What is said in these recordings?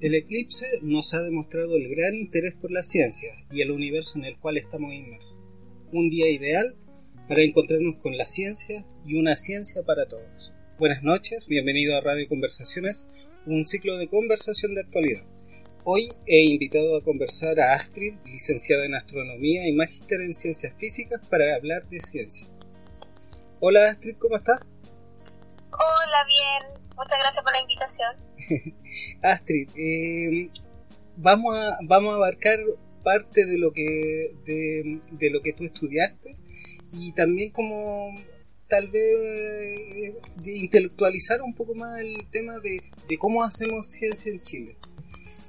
El eclipse nos ha demostrado el gran interés por la ciencia y el universo en el cual estamos inmersos. Un día ideal para encontrarnos con la ciencia y una ciencia para todos. Buenas noches, bienvenido a Radio Conversaciones, un ciclo de conversación de actualidad. Hoy he invitado a conversar a Astrid, licenciada en astronomía y magíster en ciencias físicas, para hablar de ciencia. Hola Astrid, ¿cómo estás? Hola, bien. Muchas gracias por la invitación. Astrid, eh, vamos, a, vamos a abarcar parte de lo que de, lo que tú estudiaste y también como tal vez eh, de intelectualizar un poco más el tema de, cómo hacemos ciencia en Chile.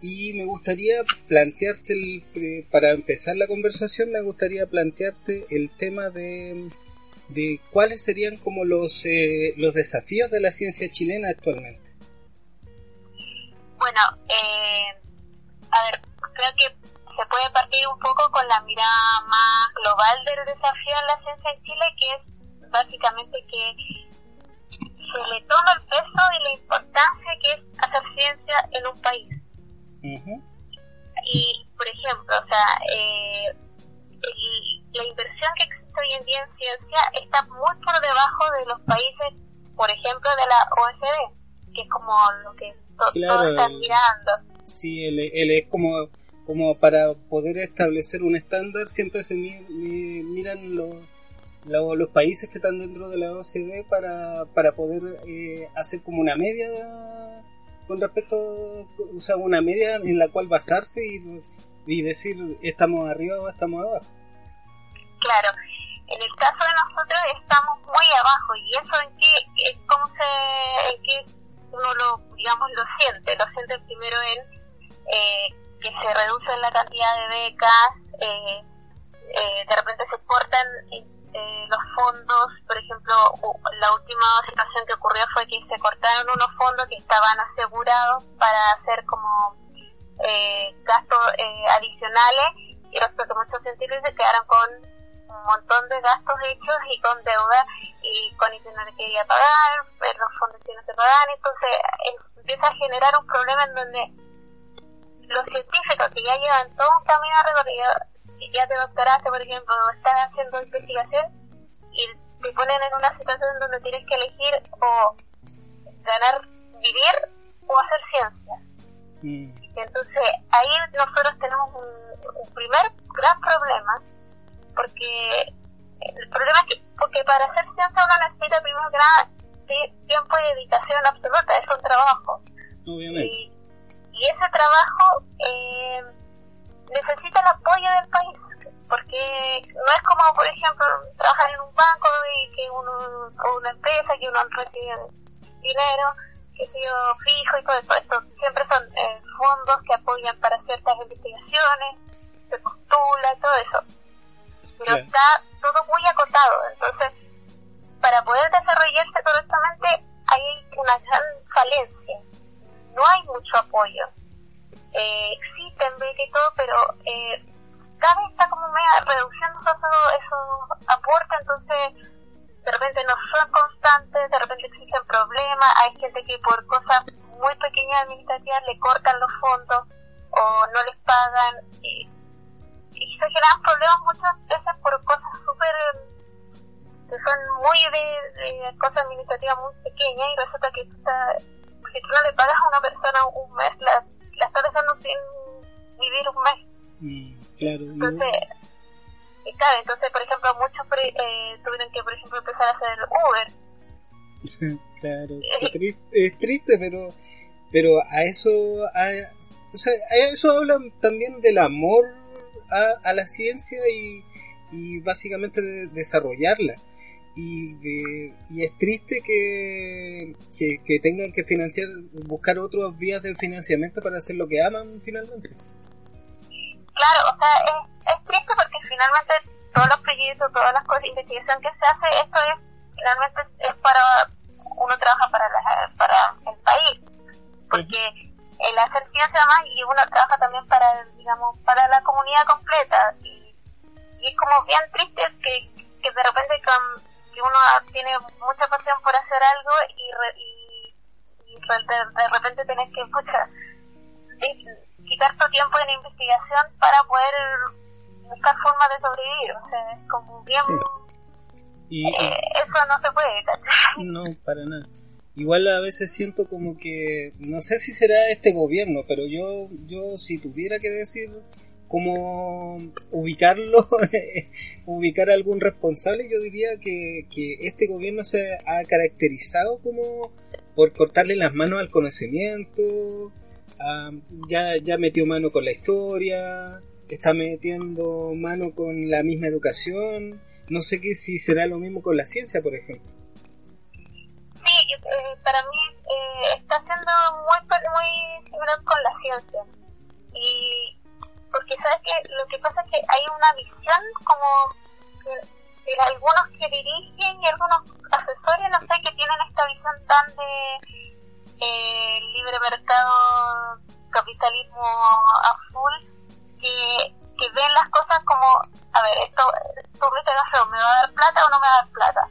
Y me gustaría plantearte, el, eh, para empezar la conversación, me gustaría plantearte el tema de, de cuáles serían como los, los desafíos de la ciencia chilena actualmente. Bueno, eh, a ver, creo que se puede partir un poco con la mirada más global del desafío en la ciencia en Chile, que es básicamente que se le toma el peso y la importancia que es hacer ciencia en un país. Y, por ejemplo, o sea, eh, la inversión que existe hoy en día en ciencia está muy por debajo de los países, por ejemplo, de la OECD, que es como lo que claro, están mirando. Sí, él, es como, como para poder establecer un estándar, siempre se miran los, los, países que están dentro de la OCDE para, para poder eh, hacer como una media con respecto, o sea, una media en la cual basarse y, y decir estamos arriba o estamos abajo. Claro, en el caso de nosotros estamos muy abajo y eso en qué, cómo se, en qué uno lo, digamos, lo siente, lo siente primero en eh, que se reduce la cantidad de becas, eh, eh, de repente se cortan los fondos, por ejemplo, la última situación que ocurrió fue que se cortaron unos fondos que estaban asegurados para hacer como gastos adicionales y los que muchos científicos se quedaron con un montón de gastos hechos y con deuda y con que no le quería pagar, pero los fondos que no se pagan, entonces empieza a generar un problema en donde los científicos que ya llevan todo un camino recorrido, ya te doctoraste, por ejemplo, o están haciendo investigación y te ponen en una situación en donde tienes que elegir o ganar, vivir o hacer ciencia. Mm. Entonces ahí nosotros tenemos un primer gran problema porque el problema es que porque para hacer ciencia uno necesita primero que nada tiempo y dedicación absoluta, es un trabajo. Y, ese trabajo eh, necesita el apoyo del país, porque no es como, por ejemplo, trabajar en un banco y que uno, o una empresa que uno recibe dinero, que sea fijo y todo eso. Esto siempre son eh, fondos que apoyan para ciertas investigaciones, se postula, todo eso pero está todo muy acotado. Entonces, para poder desarrollarse correctamente hay una gran falencia. No hay mucho apoyo. Eh, existen y todo, pero eh, cada vez está como media reduciendo esos, aportes, entonces de repente no son constantes, de repente existen problemas, hay gente que por cosas muy pequeñas administrativas le cortan los fondos o no les pagan. Y y se generan problemas muchas veces por cosas súper que son muy de, cosas administrativas muy pequeñas y resulta que tú si tú no le pagas a una persona un mes, la, la estás dejando sin vivir un mes. Mm, claro. Entonces, y claro, entonces, por ejemplo, muchos eh, tuvieron que, por ejemplo, empezar a hacer Uber. claro, es triste, es triste, pero, pero a eso, a, o sea, a eso habla también del amor a, la ciencia y, y básicamente de desarrollarla. Y, y es triste que, que, tengan que financiar, buscar otras vías de financiamiento para hacer lo que aman finalmente. Claro, o sea, es, es triste porque finalmente todos los proyectos, todas las cosas de investigación que se hace, esto es finalmente es para, uno trabaja para, la, para el país, porque el hacer ciencia más y uno trabaja también para, digamos, para la comunidad completa. Y, y es como bien triste que, que de repente con, que uno tiene mucha pasión por hacer algo y, y, de, repente tenés que, escuchar quitar tu tiempo en investigación para poder buscar formas de sobrevivir. O sea, es como bien... Y, eh, eso no se puede. No, para nada. Igual a veces siento como que, no sé si será este gobierno, pero yo, yo si tuviera que decir cómo ubicarlo, ubicar a algún responsable, yo diría que, que este gobierno se ha caracterizado como por cortarle las manos al conocimiento, ya, ya metió mano con la historia, está metiendo mano con la misma educación, no sé qué si será lo mismo con la ciencia, por ejemplo. Sí, eh, para mí eh, está siendo muy, muy similar con la ciencia. Y porque sabes que lo que pasa es que hay una visión como de, algunos que dirigen y algunos asesores, no sé, que tienen esta visión tan de eh, libre mercado, capitalismo a full, que, que ven las cosas como, a ver, esto, tú me va a dar plata o no me va a dar plata.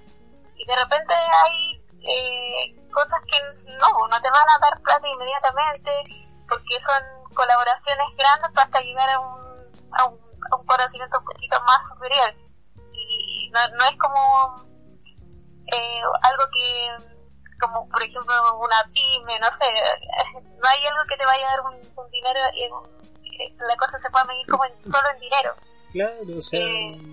Y de repente hay eh, cosas que no, no te van a dar plata inmediatamente, porque son colaboraciones grandes hasta llegar a un, a un, conocimiento un poquito más superior. Y no, no es como eh, algo que, como por ejemplo una pyme, no sé, no hay algo que te vaya a dar un, dinero y eh, la cosa se puede medir como solo en dinero. Claro, o sea,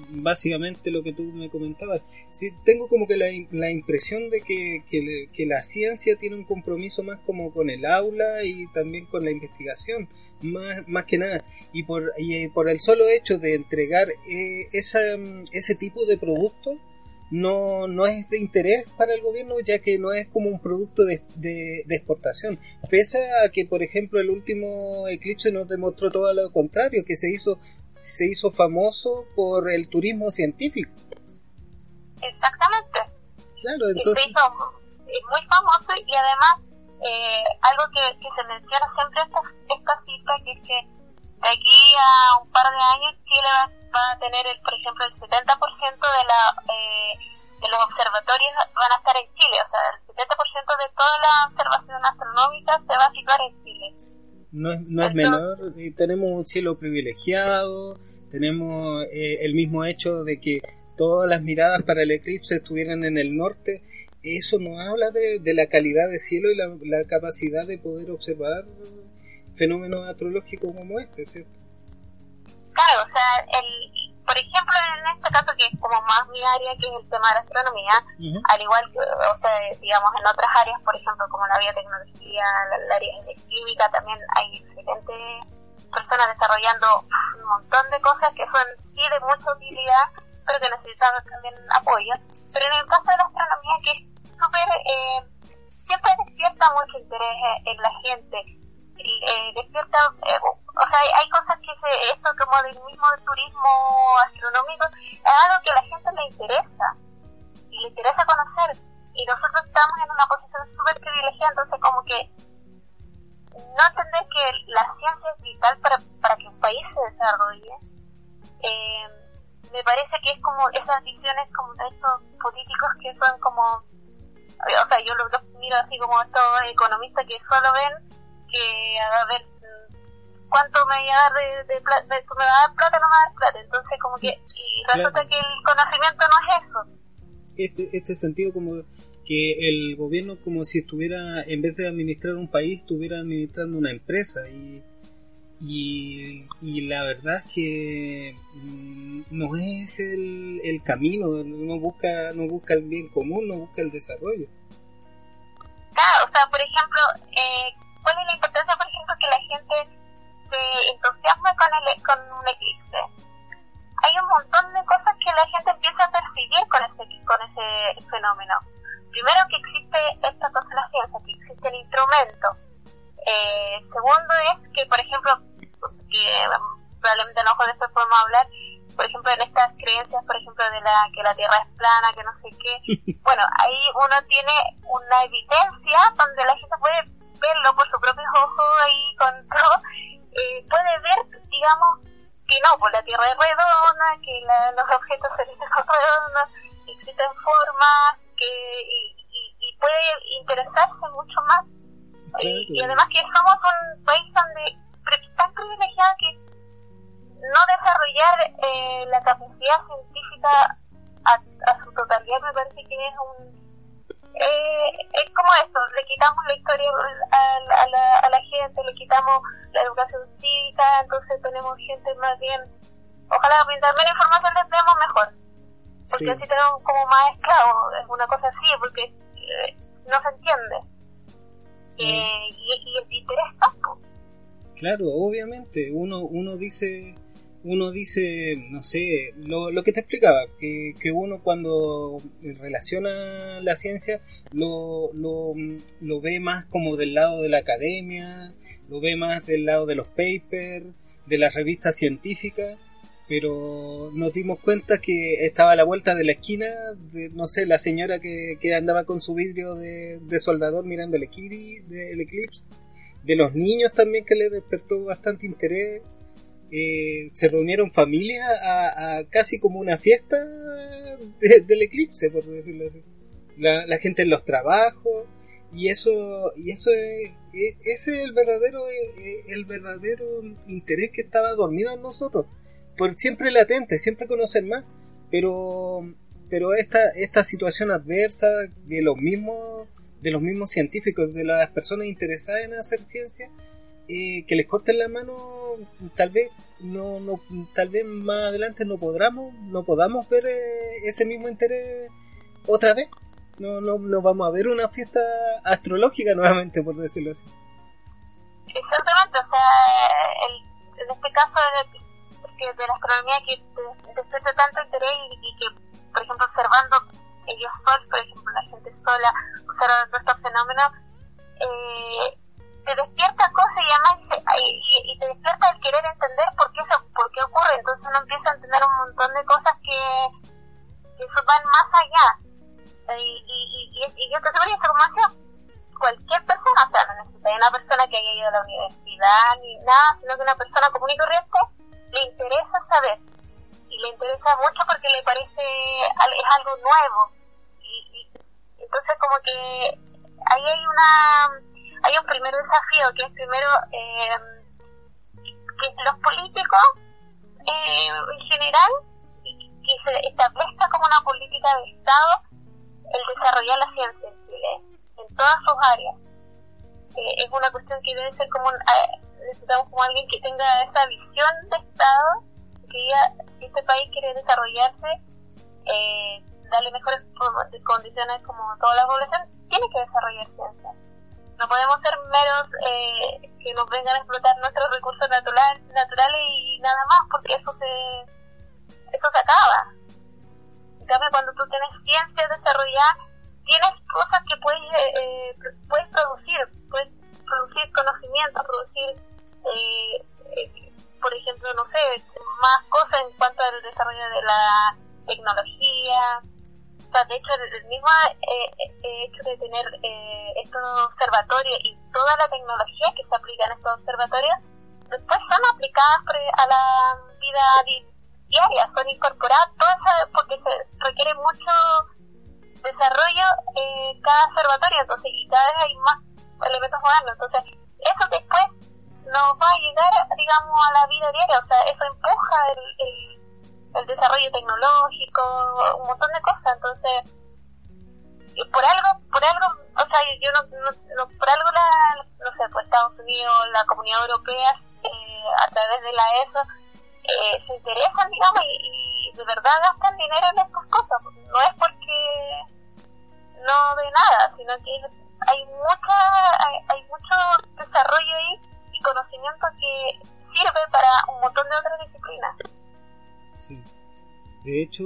básicamente lo que tú me comentabas. Sí, tengo como que la, la impresión de que, que, la ciencia tiene un compromiso más como con el aula y también con la investigación, más, más que nada. Y por, y eh, por el solo hecho de entregar eh, esa, ese tipo de producto, no, no es de interés para el gobierno ya que no es como un producto de, de, de, exportación. Pese a que, por ejemplo, el último eclipse nos demostró todo lo contrario, que se hizo se hizo famoso por el turismo científico. Exactamente. Claro, entonces... Se hizo muy famoso y además eh, algo que, se menciona siempre esta, esta cifra que es que de aquí a un par de años Chile va, a tener, el, por ejemplo, el 70% de, la, eh, de los observatorios van a estar en Chile, o sea, el 70% de toda la observación astronómica se va a situar en Chile no es, no es menor, tenemos un cielo privilegiado, tenemos eh, el mismo hecho de que todas las miradas para el eclipse estuvieran en el norte, eso nos habla de, de la calidad del cielo y la, la, capacidad de poder observar fenómenos astrológicos como este, ¿cierto? Claro, o sea, el, por ejemplo, en este caso que es como más mi área, que es el tema de la astronomía, al igual que, o sea, digamos, en otras áreas, por ejemplo, como la biotecnología, la, área de química, también hay excelentes personas desarrollando un montón de cosas que son sí de mucha utilidad, pero que necesitan también apoyo. Pero en el caso de la astronomía, que es súper, eh, siempre despierta mucho interés en la gente, eh, despierta, eh, o sea, hay, cosas que se, esto como del mismo turismo astronómico, es algo que a la gente le interesa y le interesa conocer. Y nosotros estamos en una posición súper privilegiada, entonces como que no entender que la ciencia es vital para, para que un país se desarrolle, eh, me parece que es como esas visiones como de estos políticos que son como, o sea, yo los, miro así como estos economistas que solo ven que a ver cuánto me va a dar de, de, plata, me va a dar plata no me va a dar plata. Entonces como que y resulta que el conocimiento no es eso. Este este sentido como que el gobierno como si estuviera en vez de administrar un país estuviera administrando una empresa. Y y, y la verdad es que mm, no es el, el camino. No busca no busca el bien común no busca el desarrollo. Claro o sea por ejemplo eh, ¿Cuál es la importancia, por ejemplo, que la gente se entusiasme con, el, con un eclipse? Hay un montón de cosas que la gente empieza a percibir con ese, con ese fenómeno. Primero, que existe esta cosa de la ciencia, que existe el instrumento. Eh, segundo es que, por ejemplo, que probablemente a lo mejor después podemos hablar, por ejemplo, en estas creencias, por ejemplo, de la que la Tierra es plana, que no sé qué. Bueno, ahí uno tiene una evidencia donde la gente puede verlo por sus propios ojos ahí con todo, eh, puede ver, digamos, que no, pues la Tierra es redonda, que los objetos celestes son redondos, existen formas, que, y, puede interesarse mucho más. Y, además que somos un país donde privilegiado que no desarrollar eh, la capacidad científica a, su totalidad me parece que es un eh, es como esto, le quitamos la historia a, la, a la gente, le quitamos la educación cívica, entonces tenemos gente más bien, ojalá mientras menos información les demos mejor, porque así tenemos como más esclavos, es una cosa así, porque eh, no se entiende. Eh, y, y el interés tampoco. Claro, obviamente, uno, uno dice uno dice, no sé, lo, lo que te explicaba, que, que, uno cuando relaciona la ciencia lo, lo, lo, ve más como del lado de la academia, lo ve más del lado de los papers, de las revistas científicas, pero nos dimos cuenta que estaba a la vuelta de la esquina, de, no sé, la señora que, que andaba con su vidrio de, de soldador mirando el, el eclipse, de los niños también que le despertó bastante interés eh, se reunieron familias a, casi como una fiesta del eclipse, por decirlo así. La, gente en los trabajos y eso y eso es, ese es el verdadero eh, el verdadero interés que estaba dormido en nosotros por siempre latente siempre conocer más pero pero esta esta situación adversa de los mismos de los mismos científicos de las personas interesadas en hacer ciencia eh, que les corten la mano, tal vez no, no, tal vez más adelante no podamos, no podamos ver eh, ese mismo interés otra vez. No, no, no vamos a ver una fiesta astrológica nuevamente, por decirlo así. Exactamente, o sea, el, en este caso de, de la astronomía que despierta tanto interés y, que, por ejemplo, observando ellos solos, por ejemplo, la gente sola, observando estos fenómenos, eh, te despierta cosas y además y, te despierta el querer entender por qué, eso, por qué ocurre. Entonces uno empieza a entender un montón de cosas que, que van más allá. Y, y, y, y yo te esa información cualquier persona, o sea, no necesita una persona que haya ido a la universidad ni nada, sino que una persona común y corriente le interesa saber. Y le interesa mucho porque le parece es algo nuevo. Y, y entonces como que ahí hay una hay un primer desafío que es primero eh, que los políticos eh, en general que se establezca como una política de Estado el desarrollar la ciencia en Chile en todas sus áreas. Eh, es una cuestión que debe ser como necesitamos como alguien que tenga esa visión de Estado que diga si este país quiere desarrollarse darle mejores condiciones como toda la población tiene que desarrollar ciencia no podemos ser meros eh, que nos vengan a explotar nuestros recursos natural, naturales y nada más, porque eso se, eso se acaba. En cambio, cuando tú tienes ciencia desarrollada, tienes cosas que puedes, eh, eh, puedes producir, puedes producir conocimiento, producir, por ejemplo, no sé, más cosas en cuanto al desarrollo de la tecnología, sea, de hecho, el, mismo eh, eh, hecho de tener eh, estos observatorios y toda la tecnología que se aplica en estos observatorios, después son aplicadas a la vida diaria, son incorporadas todas porque se requiere mucho desarrollo eh, cada observatorio, entonces, y cada vez hay más elementos modernos, entonces, eso después nos va a llegar, digamos, a la vida diaria, o sea, eso empuja el, el el desarrollo tecnológico, un montón de cosas, entonces por algo, por algo, o sea, yo no, no, por algo la, no sé, pues Estados Unidos, la Comunidad Europea, eh, a través de la ESO, eh, se interesan, digamos, y, de verdad gastan dinero en estas cosas. No es porque no de nada, sino que hay mucha, hay, hay mucho desarrollo ahí y conocimiento que sirve para un montón de otras disciplinas. Sí. De hecho,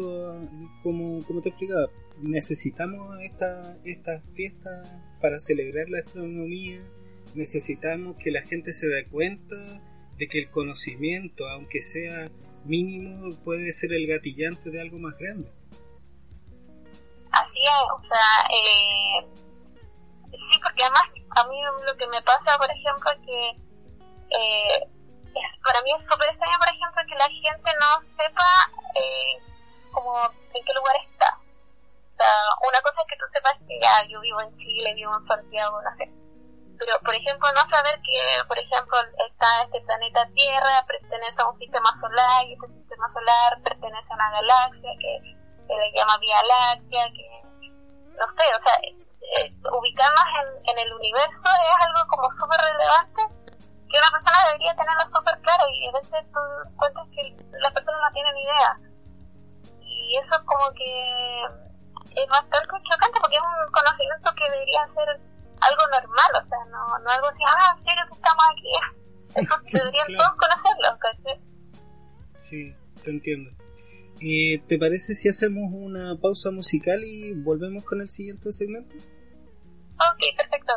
como, como te explicaba, necesitamos esta, estas fiestas para celebrar la astronomía, necesitamos que la gente se dé cuenta de que el conocimiento, aunque sea mínimo, puede ser el gatillante de algo más grande. Así es, o sea, eh, sí, porque además a mí lo que me pasa, por ejemplo, es que eh, para mí es súper extraño, por ejemplo, que la gente no sepa eh, como en qué lugar está. O sea, una cosa es que tú sepas que ya yo vivo en Chile, vivo en Santiago, no sé. Pero, por ejemplo, no saber que, por ejemplo, está este planeta Tierra, pertenece a un sistema solar y este sistema solar pertenece a una galaxia que se le llama Vía Láctea, que no sé, o sea, eh, ubicarnos en, en el universo es algo como súper relevante que una persona debería tenerlo súper claro y a veces tú cuentas que las personas no tienen idea. Y eso como que es bastante chocante porque es un conocimiento que debería ser algo normal, o sea, no, no algo así, ah, en serio que estamos aquí. Eso deberían todos conocerlo, ¿cachai? Sí, te entiendo. Eh, ¿Te parece si hacemos una pausa musical y volvemos con el siguiente segmento? Ok, perfecto.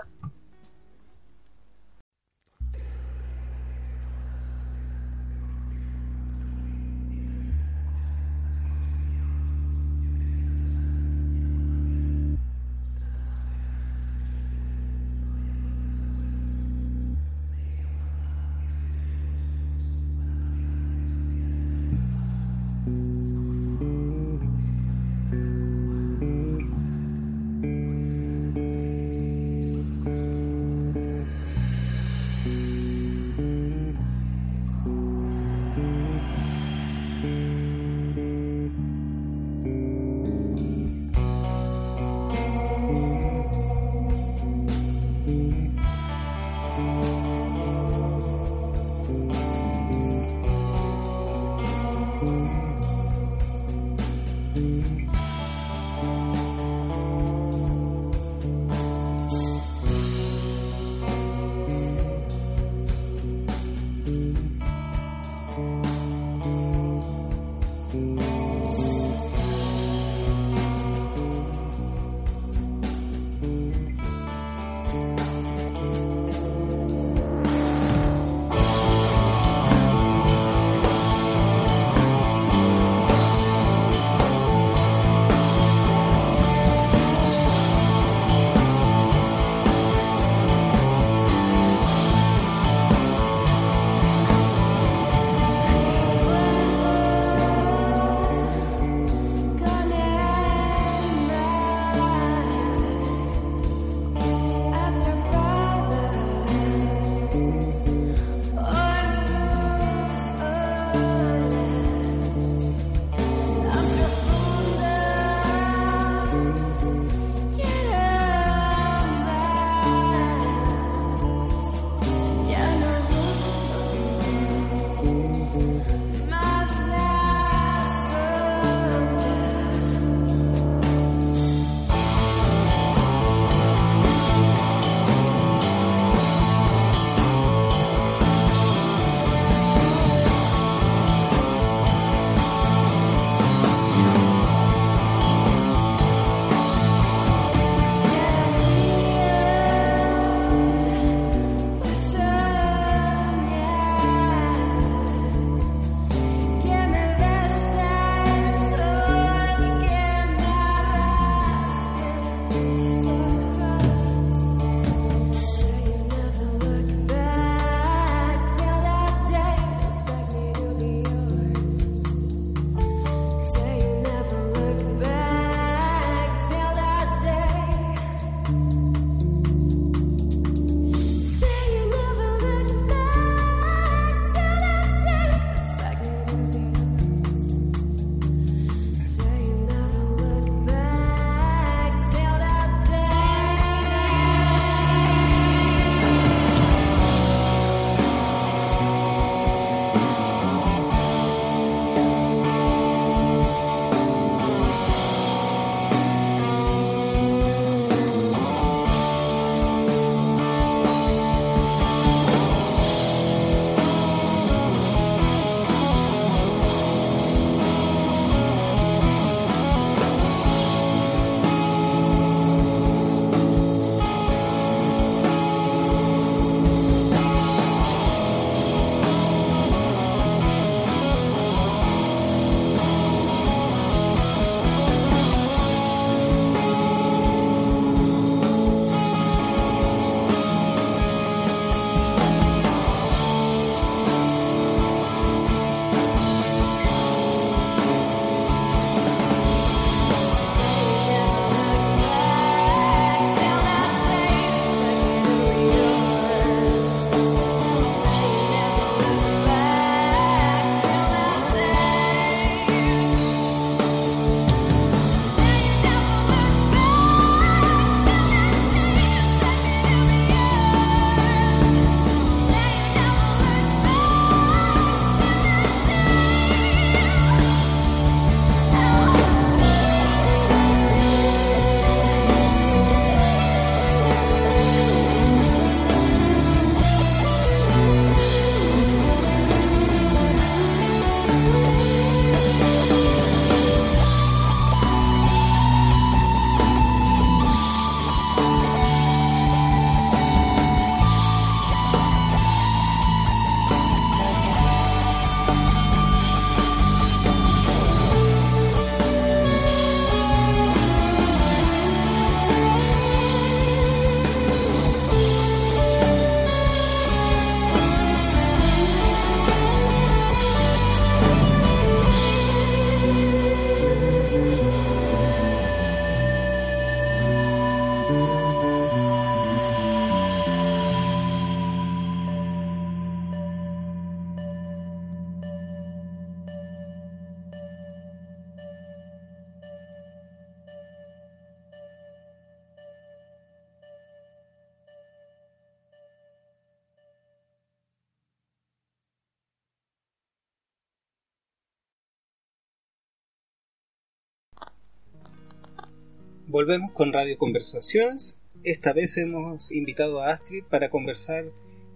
Volvemos con Radio Conversaciones. Esta vez hemos invitado a Astrid para conversar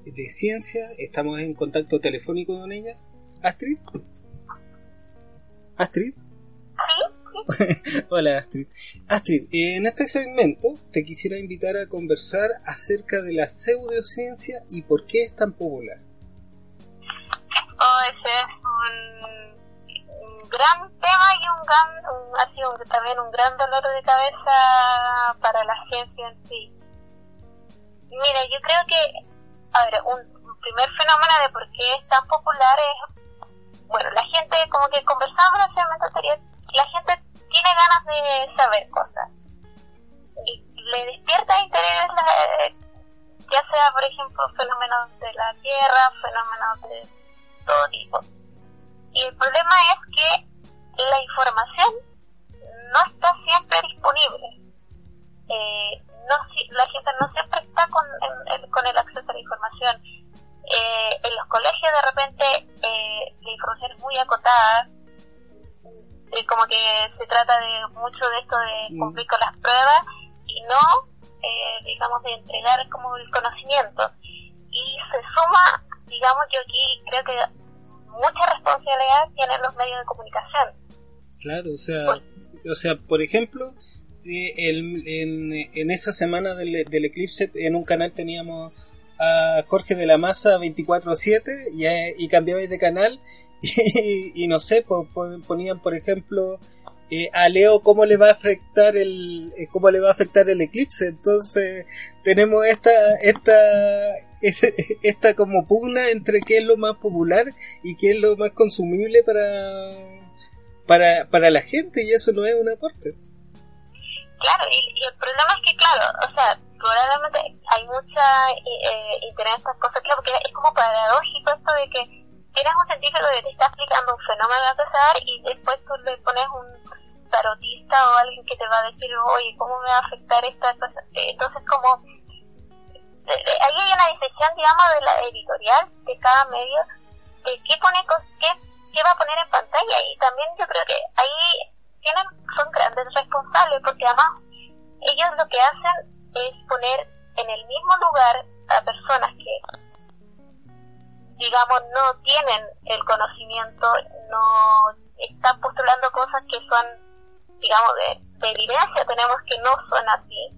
de ciencia. Estamos en contacto telefónico con ella. Astrid. Astrid. Hola Astrid. Astrid, en este segmento te quisiera invitar a conversar acerca de la pseudociencia y por qué es tan popular. Oh, ese es un, gran tema y un gran, ha sido también un gran dolor de cabeza para la ciencia en sí. Mira, yo creo que, a ver, un primer fenómeno de por qué es tan popular es, bueno, la gente, como que conversamos anterior, la gente tiene ganas de saber cosas. Y le despierta interés, ya sea, por ejemplo, fenómenos de la Tierra, fenómenos de todo tipo. Y el problema es que la información no está siempre disponible. Eh, no, la gente no siempre está con, con el acceso a la información. Eh, en los colegios de repente eh, la información es muy acotada eh, como que se trata de mucho de esto de cumplir con las pruebas y no, eh, digamos, de entregar como el conocimiento. Y se suma, digamos, yo aquí creo que mucha responsabilidad tienen los medios de comunicación. Claro, o sea, o sea por ejemplo, en, en, esa semana del, eclipse en un canal teníamos a Jorge de la Maza 24-7 y, y cambiabais de canal y, no sé, ponían por ejemplo eh, a Leo cómo le va a afectar el eh, cómo le va a afectar el eclipse. Entonces tenemos esta esta esta como pugna entre qué es lo más popular y qué es lo más consumible para para, para la gente y eso no es un aporte claro y, el problema es que claro o sea probablemente hay mucha eh, interés en estas cosas claro porque es como paradójico esto de que tienes un científico que te está explicando un fenómeno a pasar y después tú le pones un tarotista o alguien que te va a decir, oye, ¿cómo me va a afectar esta cosa? Entonces, como ahí hay una decisión, digamos, de la editorial de cada medio de qué pone, qué, qué va a poner en pantalla y también yo creo que ahí tienen, son grandes responsables porque además ellos lo que hacen es poner en el mismo lugar a personas que digamos, no tienen el conocimiento, no están postulando cosas que son, digamos, de, evidencia, tenemos que no son así,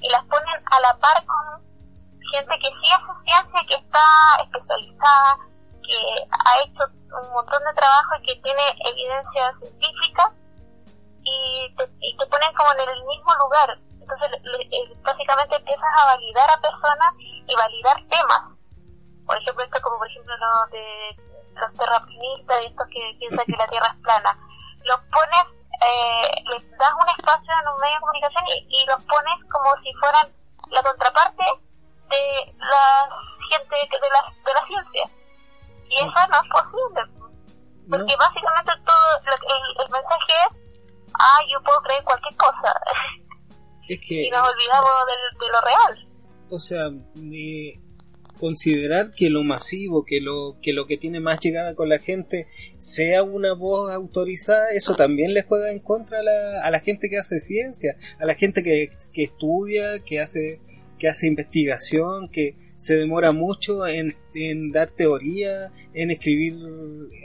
y las ponen a la par con gente que sí hace ciencia, que está especializada, que ha hecho un montón de trabajo y que tiene evidencia científica, y te, y te ponen como en el mismo lugar. Entonces, básicamente empiezas a validar a personas y validar temas por ejemplo, esto como por ejemplo los de los terraplanistas, estos que piensan que la Tierra es plana, los pones, eh, les das un espacio en un medio de comunicación y, los pones como si fueran la contraparte de la gente de la, de la ciencia. Y eso no es posible. Porque básicamente todo el, mensaje es, ah, yo puedo creer cualquier cosa. Es que, y nos olvidamos de, de lo real. O sea, considerar que lo masivo, que lo que lo que tiene más llegada con la gente sea una voz autorizada, eso también le juega en contra a la, a la gente que hace ciencia, a la gente que, que estudia, que hace que hace investigación, que se demora mucho en, en dar teoría, en escribir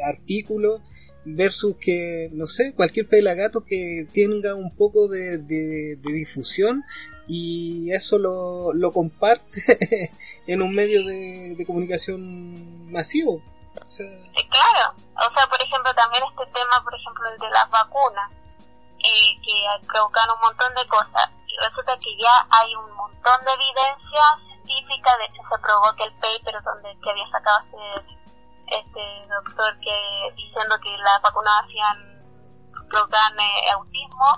artículos versus que, no sé, cualquier pelagato que tenga un poco de, de, difusión y eso lo, lo comparte en un medio de, de comunicación masivo. claro, o sea, por ejemplo, también este tema, por ejemplo, el de las vacunas, eh, que provocan un montón de cosas, y resulta que ya hay un montón de evidencia científica, de hecho se que el paper donde que había sacado este, este doctor que diciendo que las vacunas hacían provocan eh, autismo,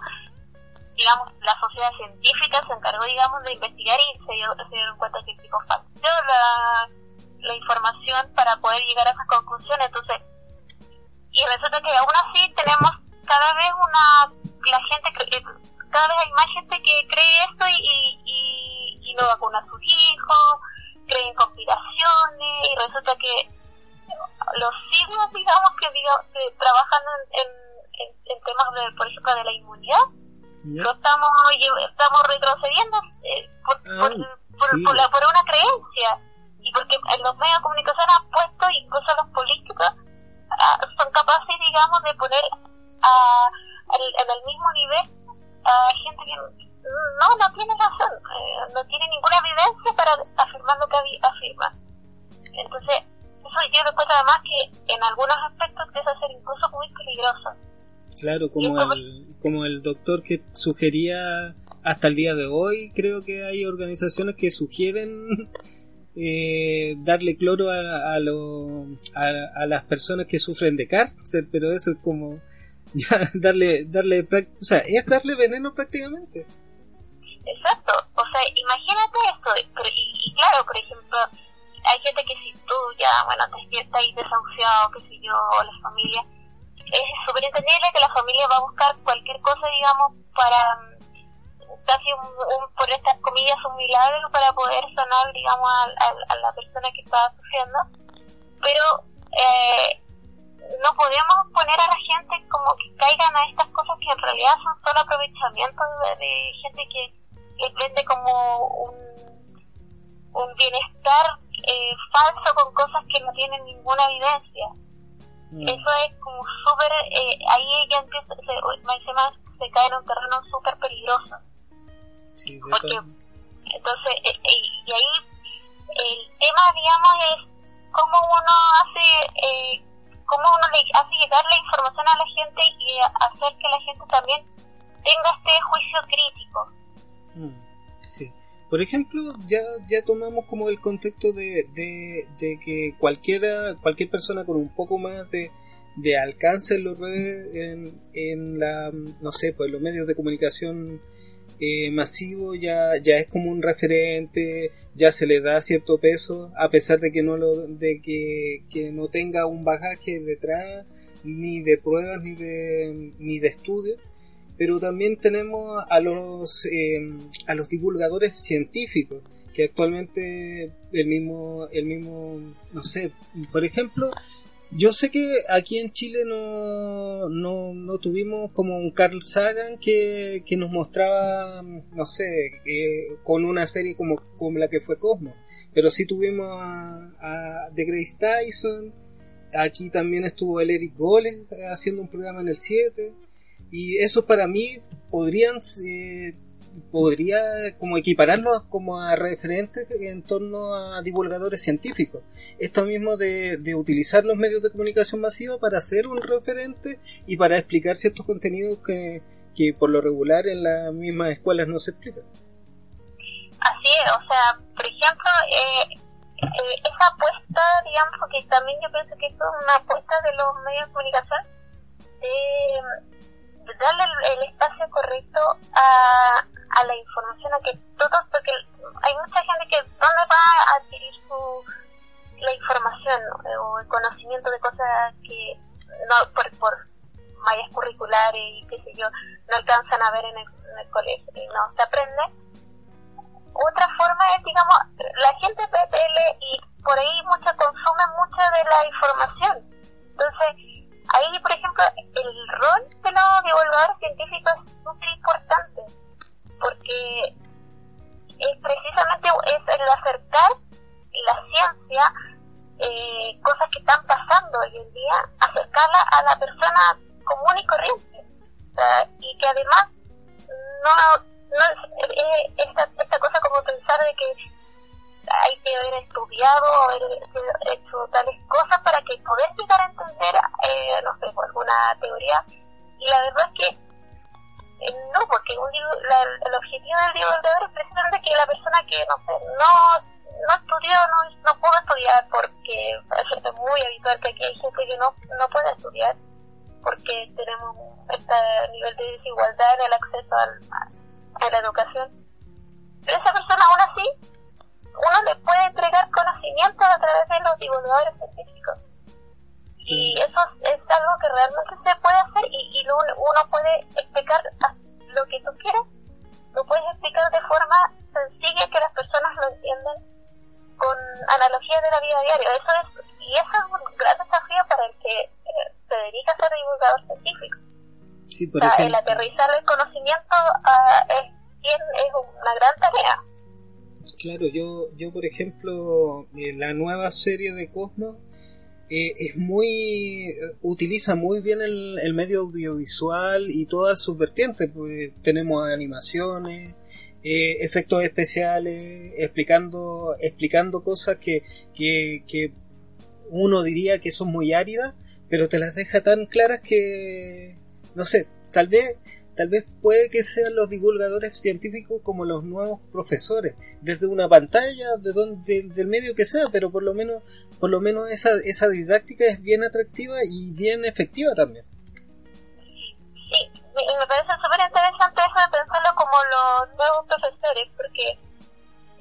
digamos, la sociedad científica se encargó, digamos, de investigar y se, dieron cuenta que falseó la, la información para poder llegar a esas conclusiones. Entonces, y resulta que aún así tenemos cada vez una, la gente, cada vez hay más gente que cree esto y, y, y no vacuna a sus hijos, creen conspiraciones y resulta que los signos, digamos, que, que trabajan en, en, en temas, de, por ejemplo, de la inmunidad, No estamos, estamos retrocediendo eh, por, por, la, por una creencia y porque en los medios de comunicación han puesto, incluso los políticos, son capaces, digamos, de poner a, en el mismo nivel a gente que no, no tiene razón, para afirmar lo que afirma. Entonces, eso yo me cuenta además que en algunos aspectos empieza a ser incluso muy peligroso. Claro, como el, como el doctor que sugería hasta el día de hoy, creo que hay organizaciones que sugieren eh, darle cloro a, a, lo, a, las personas que sufren de cáncer, pero eso es como ya darle, darle, o sea, es darle veneno prácticamente. Exacto, o sea, imagínate esto, pero, y, claro, por ejemplo, hay gente que si tú ya, bueno, te está ahí desahuciado, qué sé yo, o la familia, es súper entendible que la familia va a buscar cualquier cosa, digamos, para mm, casi un, por estas comillas un milagro para poder sanar, digamos, a, la persona que está sufriendo, pero eh, no podemos poner a la gente como que caigan a estas cosas que en realidad son solo aprovechamientos de, gente que les vende como un, un bienestar eh, falso con cosas que no tienen ninguna evidencia. Mm. Eso es como súper, eh, ahí ella empieza, se, se cae en un terreno súper peligroso. Sí, Porque, entonces, eh, y ahí el tema, digamos, es cómo uno hace, eh, cómo uno le hace llegar la información a la gente y hacer que la gente también tenga este juicio crítico. Mm, sí. Por ejemplo, ya, ya tomamos como el contexto de, de, que cualquiera, cualquier persona con un poco más de, de alcance en los redes, en, la, no sé, pues los medios de comunicación eh, masivo ya, ya es como un referente, ya se le da cierto peso, a pesar de que no lo, de que, que no tenga un bagaje detrás, ni de pruebas, ni de, ni de estudios pero también tenemos a los, eh, a los divulgadores científicos, que actualmente el mismo, el mismo, no sé, por ejemplo, yo sé que aquí en Chile no, no, no tuvimos como un Carl Sagan que, que nos mostraba, no sé, eh, con una serie como, como la que fue Cosmo, pero sí tuvimos a, a The Grace Tyson, aquí también estuvo el Eric Goles haciendo un programa en el 7, y eso para mí podrían eh, podría como equipararlos como a referentes en torno a divulgadores científicos. Esto mismo de, de utilizar los medios de comunicación masiva para ser un referente y para explicar ciertos contenidos que, que por lo regular en las mismas escuelas no se explican. Así es, o sea, por ejemplo, eh, eh, esa apuesta, digamos, porque también yo pienso que esto es una apuesta de los medios de comunicación, de darle el, espacio correcto a, a, la información, a que todos, porque hay mucha gente que dónde va a adquirir su la información o el conocimiento de cosas que no por, por mallas curriculares y qué sé yo, no alcanzan a ver en el, en el colegio y no se aprende. Otra forma es, digamos, la gente tele y por ahí mucha consume mucha de la información. Entonces, Ahí, por ejemplo, el rol de los divulgadores científicos es súper importante, porque es precisamente es el acercar la ciencia, eh, cosas que están pasando hoy en día, acercarla a la persona común y corriente. y que además no, no eh, esta, esta cosa como pensar de que hay que haber estudiado, haber hecho tales cosas para que poder llegar a entender, eh, no sé, alguna teoría. Y la verdad es que eh, no, porque un, el objetivo del divulgador es precisamente que la persona que, no sé, no, no estudió, no, no pudo estudiar, porque es muy habitual que aquí hay gente que no, no puede estudiar, porque tenemos este nivel de desigualdad en el acceso al, a la educación. Pero esa persona aún así uno le puede entregar conocimiento a través de los divulgadores científicos. Y eso es algo que realmente se puede hacer y, y uno puede explicar lo que tú quieras, lo puedes explicar de forma sencilla que las personas lo entiendan con analogías de la vida diaria. Eso es, y eso es un gran desafío para el que eh, se dedica a ser divulgador científico. Sí, el aterrizar el conocimiento uh, es, es una gran tarea. Claro, yo, yo por ejemplo, eh, la nueva serie de Cosmos eh, es muy utiliza muy bien el, el, medio audiovisual y todas sus vertientes pues tenemos animaciones eh, efectos especiales explicando explicando cosas que, que, que uno diría que son muy áridas pero te las deja tan claras que no sé tal vez tal vez puede que sean los divulgadores científicos como los nuevos profesores, desde una pantalla, de donde, del medio que sea, pero por lo menos, por lo menos esa, esa didáctica es bien atractiva y bien efectiva también. Sí, me parece súper interesante eso de pensarlo como los nuevos profesores, porque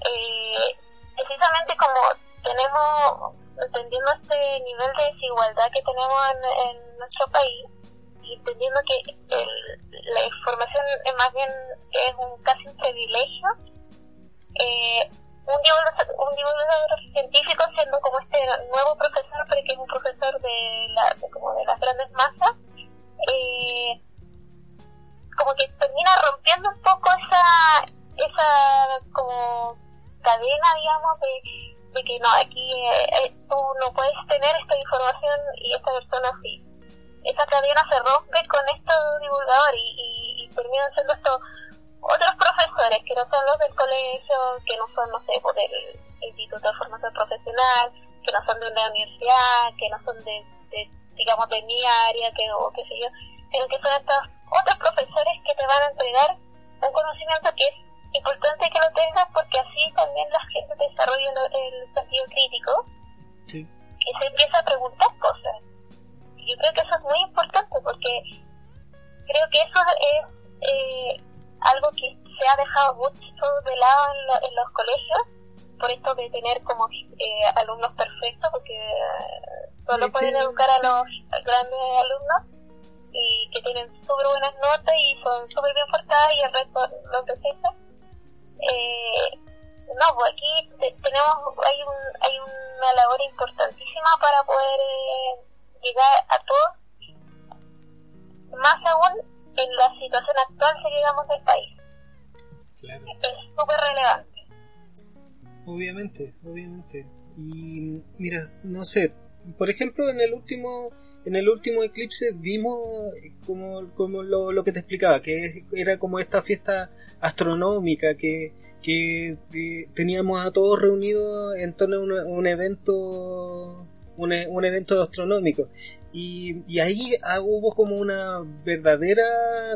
eh, precisamente como tenemos, entendiendo este nivel de desigualdad que tenemos en, nuestro país, entendiendo que el, la información es más bien es un casi un privilegio, eh, un, divulgador, un divulgador científico siendo como este nuevo profesor, pero que es un profesor de, la, como de las grandes masas, eh, como que termina rompiendo un poco esa, esa como cadena, digamos, de, de que no, aquí eh, eh tú no puedes tener esta información y esta persona sí esa cadena se rompe con estos divulgadores y, y, terminan siendo estos otros profesores que no son los del colegio, que no son, no sé, pues, del Instituto de Formación Profesional, que no son de una universidad, que no son de, digamos, de mi área, que, o qué sé yo, sino que son estos otros profesores que te van a entregar un conocimiento que es importante que lo tengas porque así también la gente desarrolla el, sentido crítico y se empieza a preguntar cosas yo creo que eso es muy importante porque creo que eso es eh, algo que se ha dejado mucho de lado en, los colegios por esto de tener como eh, alumnos perfectos porque solo pueden educar a los grandes alumnos y que tienen súper buenas notas y son súper bien forzadas y el resto no perfectos eh, no, pues aquí tenemos hay un hay una labor importantísima para poder eh, llegar a todos, más aún en la situación actual que llegamos del país. Claro. Es súper relevante. Obviamente, obviamente. Y mira, no sé, por ejemplo, en el último en el último eclipse vimos como, como lo, lo que te explicaba, que era como esta fiesta astronómica que, que, teníamos a todos reunidos en torno a un evento un, e, un evento astronómico. Y, y ahí ah, hubo como una verdadera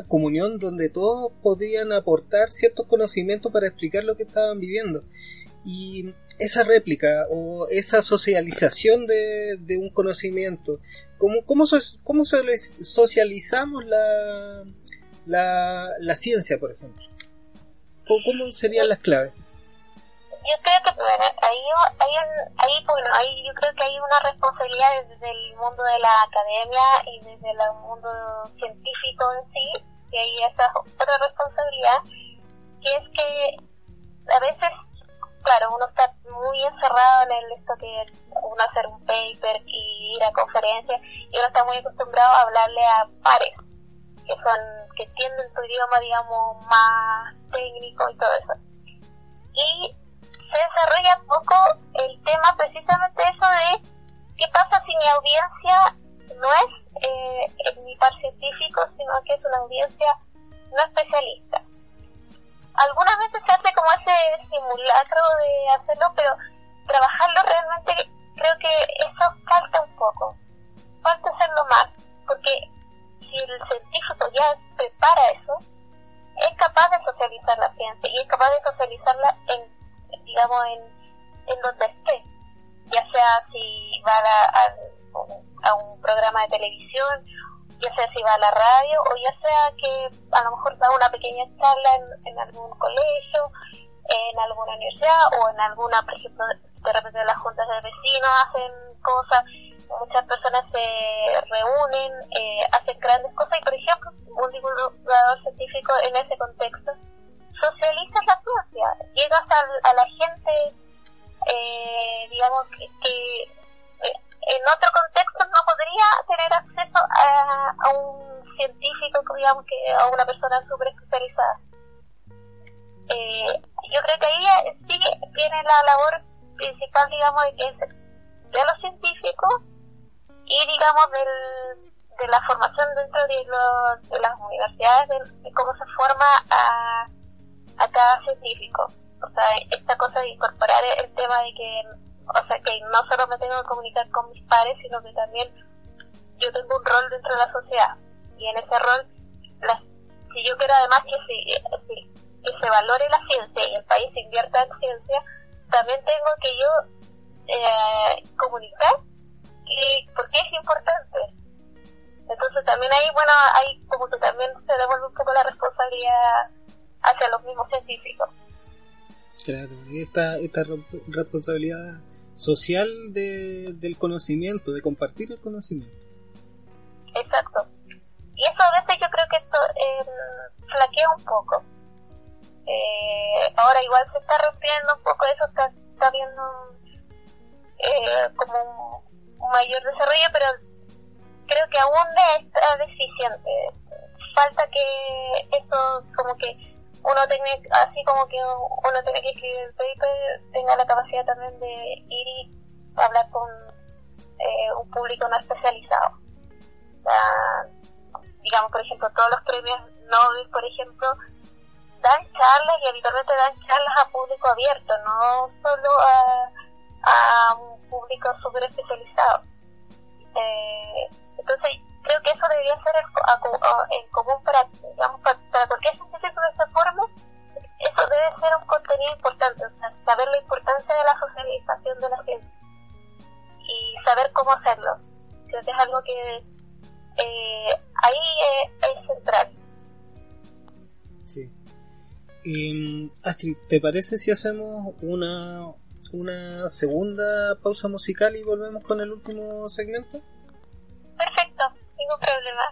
comunión donde todos podían aportar ciertos conocimientos para explicar lo que estaban viviendo. Y esa réplica o esa socialización de, de un conocimiento, ¿cómo, cómo, cómo socializamos la, la, la ciencia, por ejemplo? ¿Cómo serían las claves? yo creo que hay ahí, bueno, ahí yo creo que hay una responsabilidad desde el mundo de la academia y desde el mundo científico en sí, que hay esa otra responsabilidad, que es que a veces, claro, uno está muy encerrado en el esto que uno hacer un paper y ir a conferencias, y uno está muy acostumbrado a hablarle a pares, que son, que entienden tu idioma, digamos, más técnico y todo eso. Y se desarrolla poco el tema precisamente eso de qué pasa si mi audiencia no es eh, mi par científico, sino que es una audiencia no especialista. Algunas veces se hace como ese simulacro de hacerlo, pero trabajarlo realmente creo que eso falta un poco. Falta hacerlo más, porque si el científico ya prepara eso, es capaz de socializar la ciencia y es capaz de socializarla en digamos, en, en donde esté, ya sea si va a, a, un programa de televisión, ya sea si va a la radio, o ya sea que a lo mejor da una pequeña charla en, algún colegio, en alguna universidad o en alguna, por ejemplo, de repente las juntas de vecinos hacen cosas, muchas personas se reúnen, eh, hacen grandes cosas y, por ejemplo, un divulgador científico en ese contexto socializas la ciencia, llegas a, a la gente, eh, digamos, que, que en otro contexto no podría tener acceso a, un científico digamos que a una persona súper especializada. Eh, yo creo que ahí sí tiene la labor principal, digamos, de, de los científicos y, digamos, del, de la formación dentro de, de las universidades, de, cómo se forma a, a cada científico. O sea, esta cosa de incorporar el tema de que, o sea, que no solo me tengo que comunicar con mis pares, sino que también yo tengo un rol dentro de la sociedad. Y en ese rol, si yo quiero además que se, que se valore la ciencia y el país invierta en ciencia, también tengo que yo eh, comunicar y porque es importante. Entonces también ahí, bueno, ahí como que también se devuelve un poco la responsabilidad hacia los mismos científicos. Claro, esta, esta responsabilidad social de, del conocimiento, de compartir el conocimiento. Exacto. Y eso a veces yo creo que esto eh, flaquea un poco. Eh, ahora igual se está rompiendo un poco eso, está, está viendo eh, como un, mayor desarrollo, pero creo que aún es deficiente. Falta que eso como que uno tenga, así como que uno tiene que escribir el paper, tenga la capacidad también de ir y hablar con eh, un público no especializado. digamos, por ejemplo, todos los premios Nobel, por ejemplo, dan charlas y habitualmente dan charlas a público abierto, no solo a, a un público súper especializado. Eh, entonces, creo que eso debería ser en común para, digamos, para, cualquier científico de esta forma, eso debe ser un contenido importante, o sea, saber la importancia de la socialización de la ciencia y saber cómo hacerlo. Creo que es algo que eh, ahí es central. Sí. Y, Astrid, ¿te parece si hacemos una, una segunda pausa musical y volvemos con el último segmento? Ningún problema.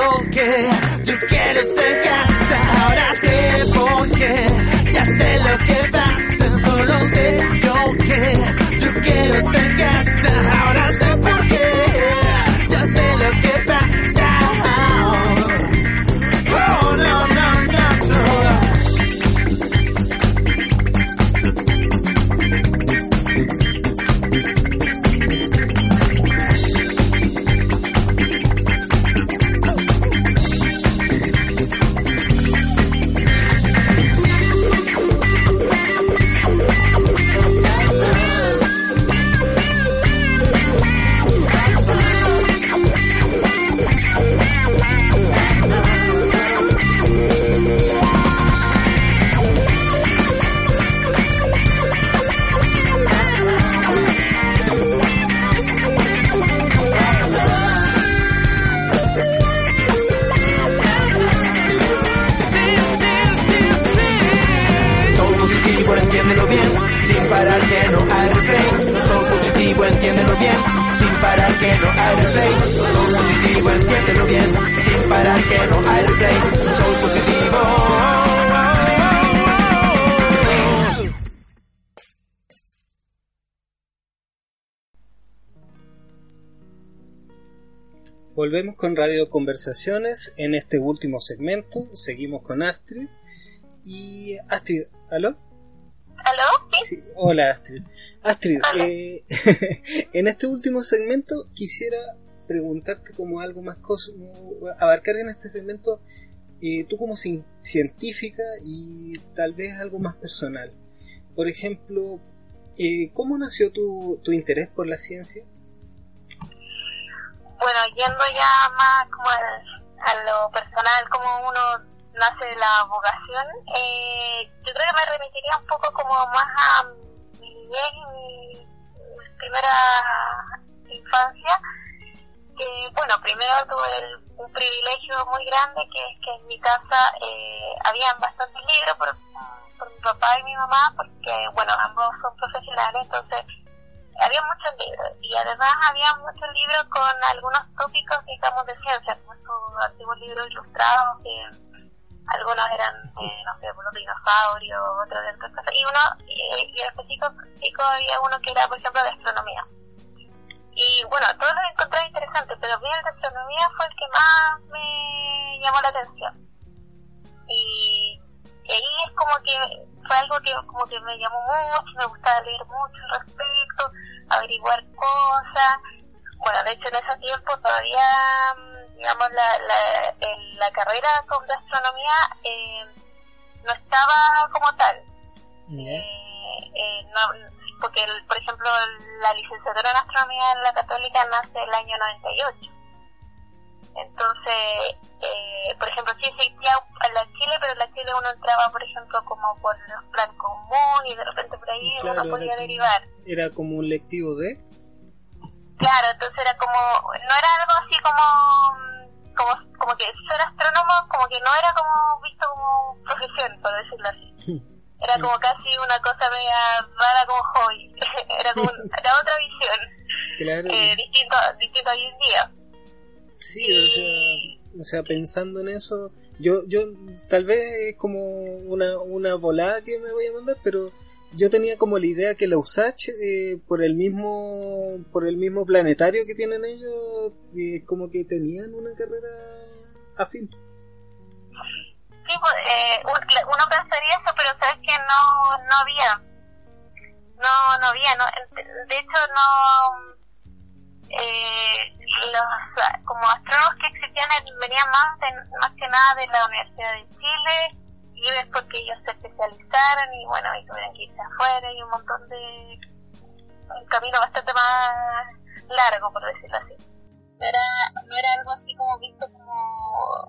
lo que tú quieres alcanzar. Ahora sé por qué, ya sé lo que pasa. Solo sé yo que tú quieres alcanzar. Volvemos con Radio Conversaciones en este último segmento. Seguimos con Astrid. Y Astrid, ¿aló? ¿Aló? Sí, hola Astrid. Astrid, eh, en este último segmento quisiera preguntarte como algo más cosmo, abarcar en este segmento eh, tú como científica y tal vez algo más personal. Por ejemplo, eh, ¿cómo nació tu, tu interés por la ciencia? Bueno, yendo ya más como a lo personal, como uno nace de la vocación, eh, yo creo que me remitiría un poco como más a mi niñez y mi, primera infancia, que bueno, primero tuve un privilegio muy grande que es que en mi casa eh, habían bastantes libros por, por mi papá y mi mamá, porque bueno, ambos son profesionales, entonces había muchos libros y además había muchos libros con algunos tópicos, digamos, de ciencia, como antiguos libros ilustrados que algunos eran, eh, no sé, los dinosaurios, otros de otras cosas, y uno, y, y en específico había uno que era, por ejemplo, de astronomía. Y bueno, todos los encontré interesantes, pero bien el de astronomía fue el que más me llamó la atención. Y, y ahí es como que fue algo que como que me llamó mucho, me gustaba leer mucho al respecto, averiguar cosas. Bueno, de hecho en ese tiempo todavía, mm, digamos, la, la, la carrera de astronomía eh, no estaba como tal. Eh, eh, no, porque, por ejemplo, la licenciatura en astronomía en la católica nace el año 98. Entonces, eh, por ejemplo, sí existía la Chile, pero la Chile uno entraba, por ejemplo, como por el plan común y de repente por ahí uno podía derivar. Era como un lectivo de... Claro, entonces era como, no era algo así como, como, como que ser astrónomo, como que no era como visto como profesión, por decirlo así. Era como casi una cosa media rara como hobby, era como era otra visión, claro. eh, distinto, distinto hoy en día. Sí, o sea, o sea, pensando en eso, yo, yo tal vez es como una, una volada que me voy a mandar, pero yo tenía como la idea que la USACH, eh, por el mismo por el mismo planetario que tienen ellos, eh, como que tenían una carrera afín. Sí, pues, eh, uno pensaría eso, pero sabes que no, no había. No, no había, no, de hecho no eh, los como astrónomos que existían venían más, más que nada de la Universidad de Chile y es porque ellos se especializaron y bueno, y tuvieron que irse afuera y un montón de un camino bastante más largo por decirlo así. No era, no era algo así como visto como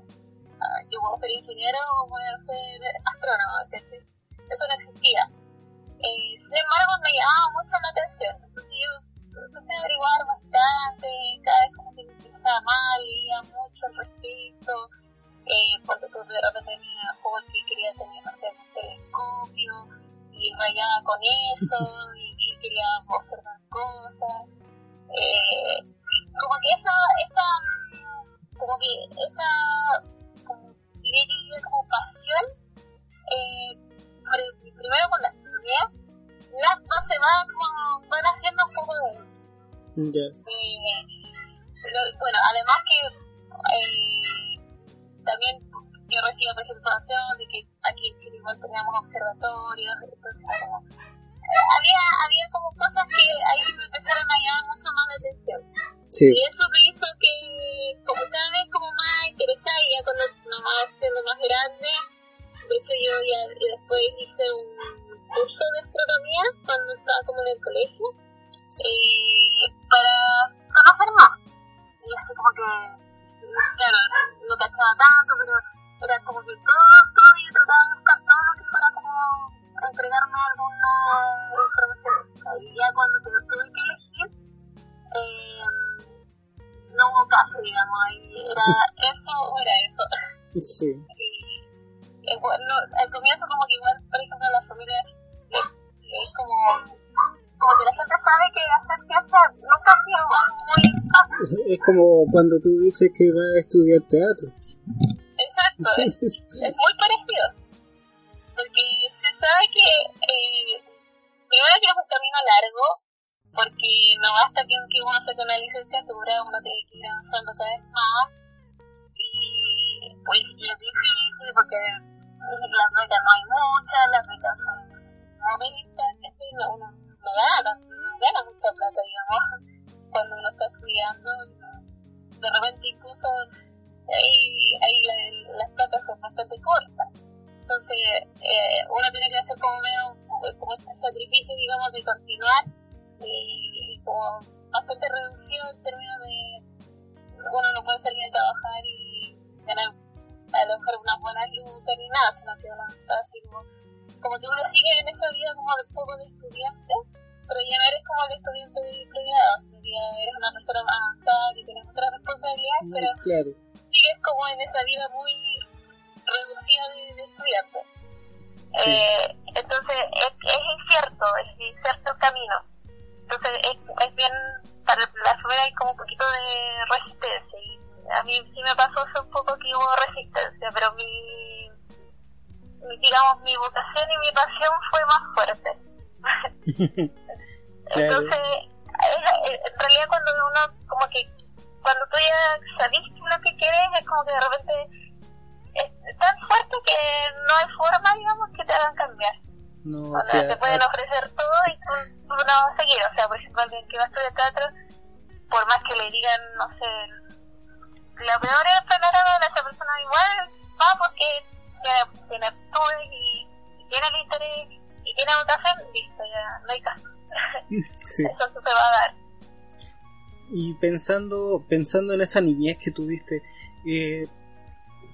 uh, yo voy a ser ingeniero o voy a ser astrónomo eso no existía. Eh, sin embargo me llamaba mucho la atención. Entonces yo empecé a averiguar bastante, cada vez como que me interesaba más, leía mucho al respecto, eh, cuando de repente tenía que quería tener no sé, un telescopio y rayaba con eso y, y quería observar cosas. Eh, como que esa, esa, como que esa, como, diría como pasión, eh, primero con la astronomía, las dos se van como, van haciendo un poco de Yeah. Eh, bueno, además que eh, también yo recibí pues, información de que aquí en Chile igual teníamos observatorios, entonces eh, había, había como cosas que ahí me empezaron a llamar mucho más la atención. Sí. Y eso me hizo que como cada vez como más interesada y ya cuando más siendo más grande, de hecho yo ya después hice un curso de astronomía cuando estaba como en el colegio. Eh, para conocer más. Y así como que, claro, no cachaba tanto, pero era como que todo, todo, yo trataba de buscar todo lo que fuera como entregarme alguna información. Y ya cuando tuve que elegir, eh, no hubo caso, digamos, ahí era eso o era eso. Sí. Y, bueno, al comienzo como que igual, por ejemplo, la familia es, como sabe que hacer ciencia nunca ha sido muy fácil. Es como cuando tú dices que vas a estudiar teatro. Exacto, es, es muy parecido. Porque se sabe que, eh, primero que es un camino largo, porque no basta que, que uno saque una licenciatura, uno tiene que ir avanzando cada vez más. Y pues y es difícil porque las becas no hay muchas, las becas son modestas, no, uno no gana, no gana mucha plata, digamos, cuando uno está estudiando. De repente incluso ahí, ahí la, las placas son bastante cortas. Entonces, eh, uno tiene que hacer como medio, como este sacrificio, digamos, de continuar y como bastante reducido en términos de, bueno, no puede salir a trabajar y ganar a lo mejor una buena luz ni nada, sino que uno está así como que uno sigue en esa vida como de poco de estudiante, pero ya no eres como el estudiante de sino que eres una persona más avanzada que tienes otras responsabilidades, pero Claro. sigues como en esa vida muy reducida de, de estudiante. Sí. Eh, entonces es, es incierto, es incierto el camino. Entonces es, es bien, para la primera hay como un poquito de resistencia y a mí sí me pasó hace un poco que hubo resistencia, pero mi digamos, mi vocación y mi pasión fue más fuerte. Entonces, es- en realidad cuando uno, como que, cuando tú ya sabes lo que quieres, es como que de repente es tan fuerte que no hay forma, digamos, que te hagan cambiar. No, O sea, sea, te pueden ofrecer todo y tú, tú no vas a seguir. O sea, por ejemplo, alguien que va a estudiar teatro, por más que le digan, no sé, la peor es panorama de esa persona igual va porque tiene, tiene y, y tiene el interés y tiene vocación, listo, ya no hay caso. sí. Eso se te va a dar. Y pensando, pensando en esa niñez que tuviste, eh,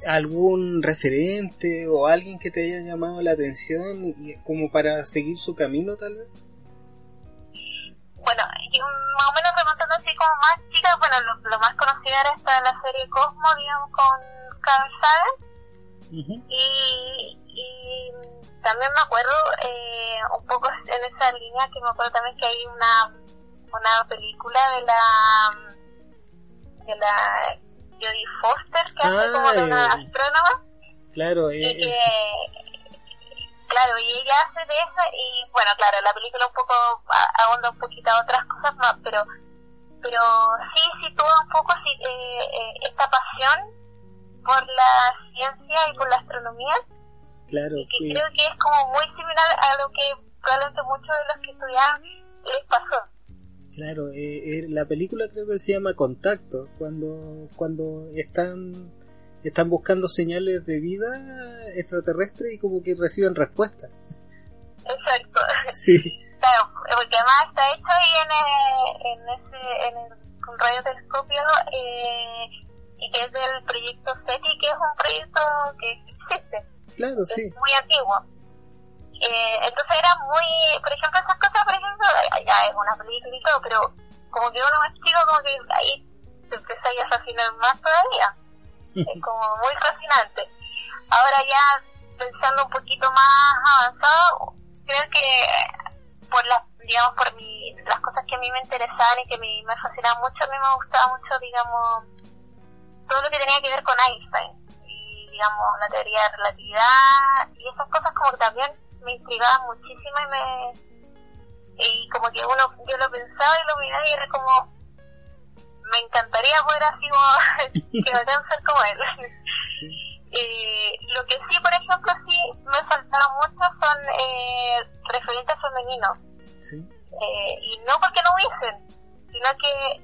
¿algún referente o alguien que te haya llamado la atención y, como para seguir su camino tal vez? Bueno, más o menos remontando así como más chica, bueno, lo, lo más conocido era esta la serie Cosmo, digamos, con Carl Sagan. Y, y también me acuerdo eh, un poco en esa línea que me acuerdo también que hay una una película de la de la Jodie Foster que hace como de una eh. astrónoma. Claro, y eh, que eh, claro y ella hace de eso y bueno claro la película un poco ahonda un poquito a otras cosas más pero pero sí sitúa un poco sí, eh, esta pasión por la ciencia y por la astronomía claro, y que creo que es como muy similar a lo que probablemente muchos de los que estudiaban les pasó. claro, eh, eh, la película creo que se llama Contacto, cuando, cuando están, están buscando señales de vida extraterrestre y como que reciben respuesta. Exacto. Sí, Claro, porque además está hecho ahí en, eh, en ese en el radiotelescopio eh, y que es del proyecto SETI, que es un proyecto que existe, claro, sí. es muy antiguo. Eh, entonces era muy, por ejemplo, esas cosas, por ejemplo, ya es una película y todo, pero como que uno más chico, como que ahí te empieza a fascinar más todavía. es como muy fascinante. Ahora ya pensando un poquito más avanzado, creo que por las, digamos, por mi, las cosas que a mí me interesaban y que me, me fascinaban mucho, a mí me gustaba mucho, digamos, todo lo que tenía que ver con Einstein y, digamos, la teoría de relatividad y esas cosas como que también me intrigaban muchísimo y me, y como que uno, yo lo pensaba y lo miraba y era como, me encantaría poder así como, que bacán ser como él. sí. Eh, lo que sí, por ejemplo, sí me faltaron mucho son eh, referentes femeninos. sí. Eh, y no porque no hubiesen, sino que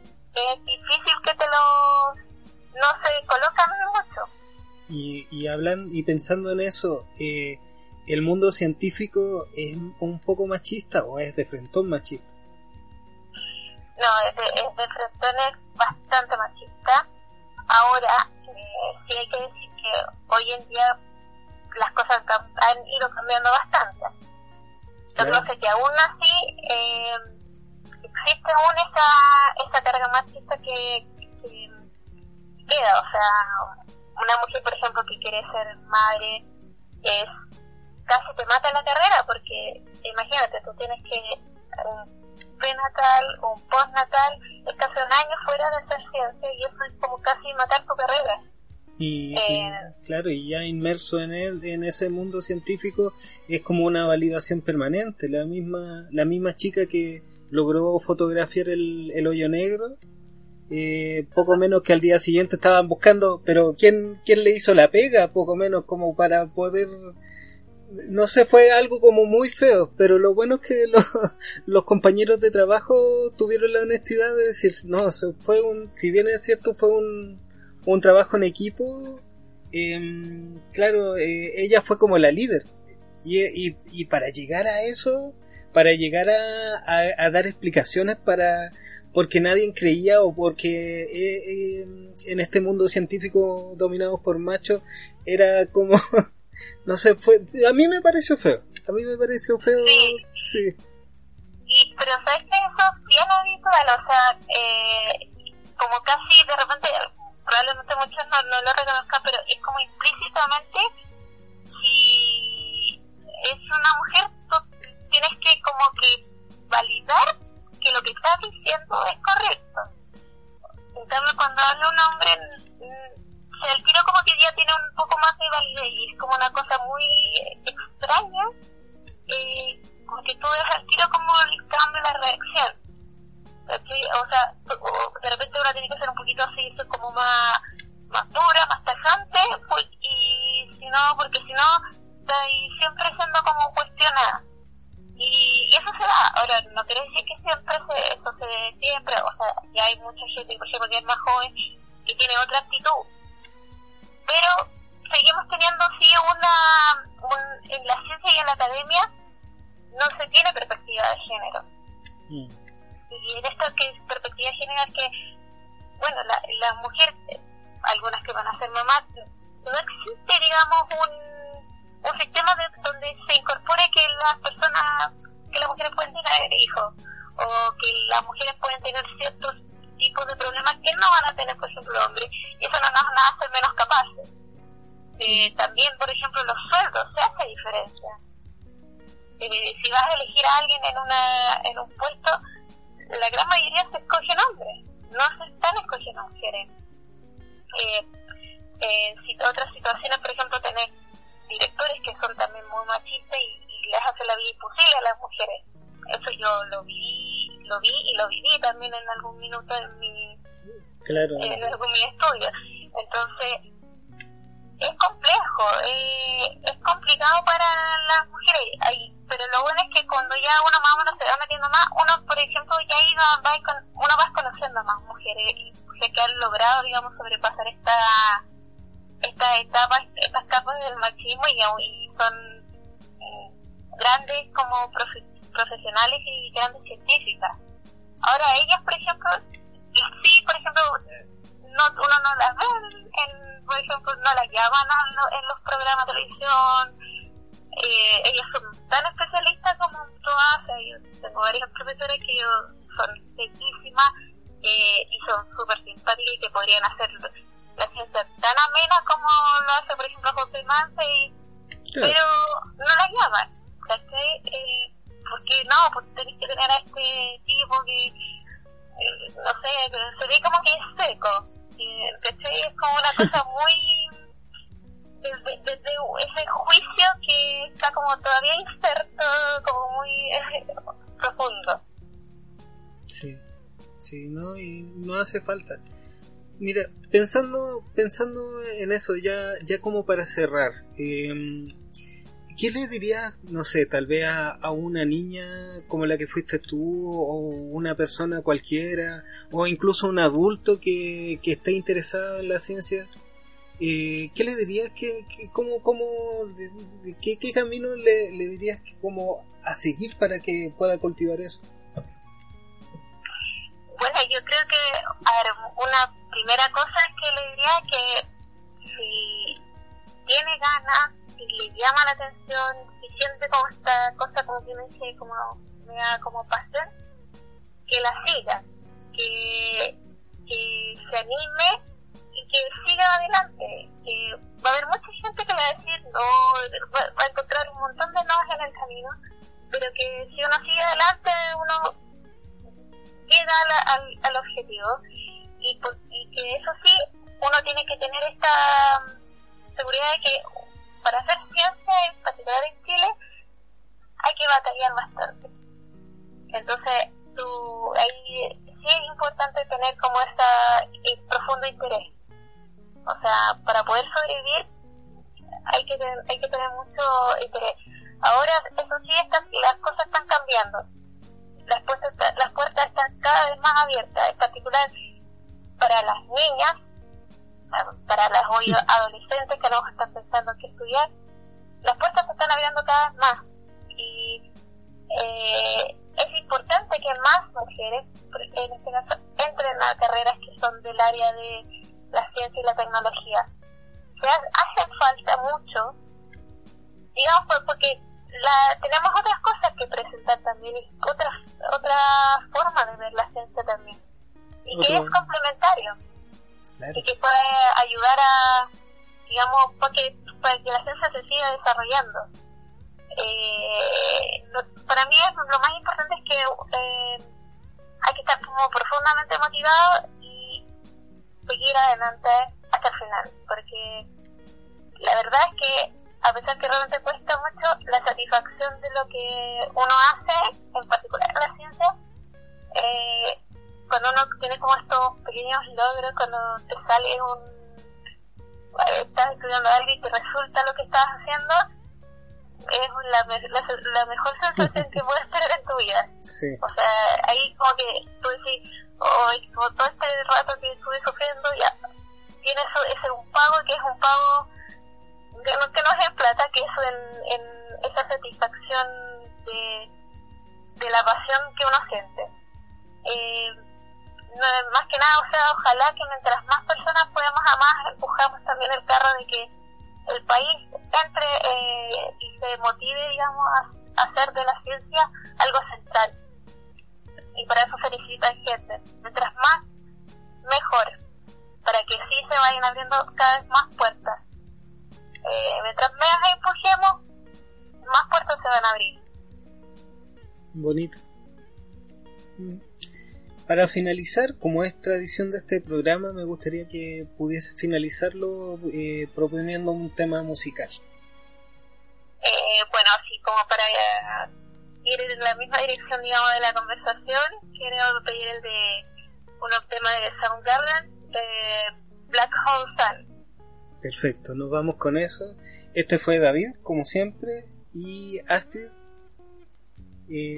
Y, y hablan y pensando en eso, eh, ¿el mundo científico es un poco machista o es de frentón machista? No, es de, es de Frentón es bastante machista. Ahora, eh, sí hay que decir que hoy en día las cosas han ido cambiando bastante. Lo que pasa es que aún así eh, existe aún esa, esa carga machista que, que queda. O sea, una mujer, por ejemplo, que quiere ser madre, es casi te mata la carrera porque imagínate, tú tienes que en plena prenatal, un postnatal, estás un año fuera de hacer ciencia y eso es como casi matar tu carrera. Y, Eh. y, claro, y ya inmerso en él, en ese mundo científico, es como una validación permanente. La misma, la misma chica que logró fotografiar el, el hoyo negro, eh, poco menos que al día siguiente estaban buscando, pero ¿quién, quién le hizo la pega? Poco menos como para poder no sé, fue algo como muy feo, pero lo bueno es que los, los compañeros de trabajo tuvieron la honestidad de decir, no, fue un, si bien es cierto, fue un, un trabajo en equipo, em, claro, eh, ella fue como la líder. Y, y, y para llegar a eso, para llegar a, a dar explicaciones para, porque nadie creía o porque eh, eh, en este mundo científico dominado por machos era como no sé fue a mí me pareció feo a mí me pareció feo Sí. sí Y, pero sabes que eso es bien habitual, o sea, eh, como casi de repente, probablemente muchos no, no lo reconozcan, pero es como implícitamente, si es una mujer, alguien en una en un puesto, la gran mayoría se escogen hombres, no se están escogiendo mujeres. Eh, eh, otras situaciones, por ejemplo, tener directores que son también muy machistas y, y les hace la vida imposible a las mujeres. Eso yo lo vi, lo vi y lo viví también en algún minuto en mi, claro en algún mi estudio. Entonces, es complejo, eh, es complicado para las mujeres, Ahí, pero lo bueno es que cuando ya uno más o menos se va metiendo más, uno, por ejemplo, ya iba, va con, uno va conociendo más mujeres y mujeres que han logrado, digamos, sobrepasar esta estas etapas, estas capas del machismo y, y son eh, grandes como profe- profesionales y grandes científicas. Ahora ellas, por ejemplo, sí, por ejemplo, no, uno no las ve, en- por ejemplo, no las llaman en los programas de televisión. Eh, ellas son tan especialistas como o sea, yo tengo varias profesoras que yo son sequísimas eh, y son súper simpáticas y que podrían hacer la ciencia tan amena como lo hace, por ejemplo, José y Claro. pero no la llaman, ¿cachai? Eh, porque no, pues tenés que tener a este tipo que, eh, no sé, se ve como que es seco, Es como una cosa muy, desde, desde ese juicio que está como todavía inserto, como muy eh, profundo. Sí, sí, no, y no hace falta. Mira, pensando, pensando en eso, ya, ya como para cerrar, eh, ¿qué le dirías, no sé, tal vez a, a una niña como la que fuiste tú, o una persona cualquiera, o incluso un adulto que, que esté interesado en la ciencia? Eh, ¿Qué le dirías que, que cómo, cómo, qué, qué camino le, le dirías que como a seguir para que pueda cultivar eso? Bueno, yo creo que, a ver, una primera cosa es que le diría que si tiene ganas, si le llama la atención, si siente como esta cosa como que me dice, como, me da como pasión, que la siga, que, que se anime y que siga adelante, que va a haber mucha gente que va a decir no, va, a encontrar un montón de no en el camino, pero que si uno sigue adelante, uno al, al, al objetivo y, y que eso sí, uno tiene que tener esta mm, seguridad de que para hacer ciencia, en particular en Chile, hay que batallar bastante. Entonces, tú, ahí sí es importante tener como ese profundo interés. O sea, para poder sobrevivir hay que tener, hay que tener mucho interés. Ahora, eso sí, están, las cosas están cambiando. Las puertas, las puertas están cada vez más abiertas, en particular para las niñas, para las hoy adolescentes que no están pensando en qué estudiar. Las puertas se están abriendo cada vez más. Y eh, es importante que más mujeres, en este caso, entren a carreras que son del área de la ciencia y la tecnología. Se hace falta mucho, digamos, pues, porque la, tenemos otras cosas que presentar también y otra, otra forma de ver la ciencia también. Y que es complementario. Y que puede ayudar a, digamos, porque, para que la ciencia se siga desarrollando. Eh, para mí lo más importante es que eh, hay que estar como profundamente motivado y seguir adelante hasta el final, porque la verdad es que a pesar que realmente cuesta mucho, la satisfacción de lo que uno hace, en particular la ciencia, eh, cuando uno tiene como estos pequeños logros, cuando te sale un... estás estudiando algo y te resulta lo que estás haciendo, es la, la, mejor sensación que puedes tener en tu vida. O sea, ahí como que tú decís, oh, como todo este rato que estuve sufriendo, ya tienes ese un pago que es un pago que no, que no es en plata, que es en, en esa satisfacción de, de la pasión que uno siente. Eh, más que nada, o sea, ojalá que mientras más personas podamos amar, empujamos también el carro de que el país entre eh, y se motive, digamos, a, hacer de la ciencia algo central. Y para eso felicita a gente. Mientras más, mejor. Para que sí se vayan abriendo cada vez más puertas. Eh, mientras más empujemos, más puertas se van a abrir. Bonito. Para finalizar, como es tradición de este programa, me gustaría que pudiese finalizarlo eh, proponiendo un tema musical. Eh, bueno, así como para ir en la misma dirección, digamos, de la conversación, quiero pedir el de un tema de Soundgarden, de Black Hole Sun. Perfecto, nos vamos con eso. Este fue David, como siempre, y Astrid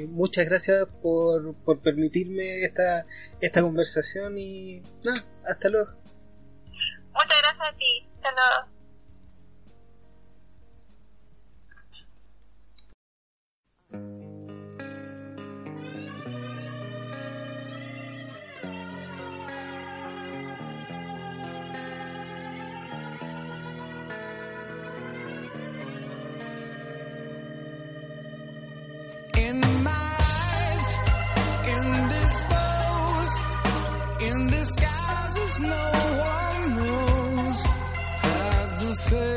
Muchas gracias por, por permitirme esta, esta conversación y hasta luego. Muchas gracias a ti, hasta luego. fail.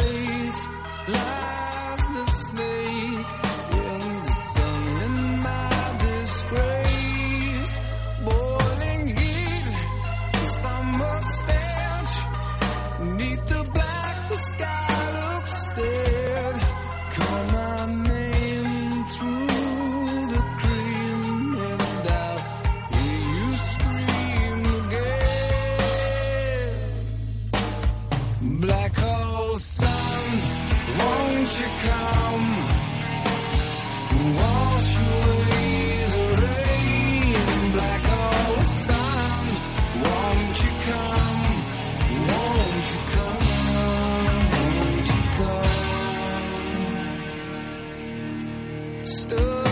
stood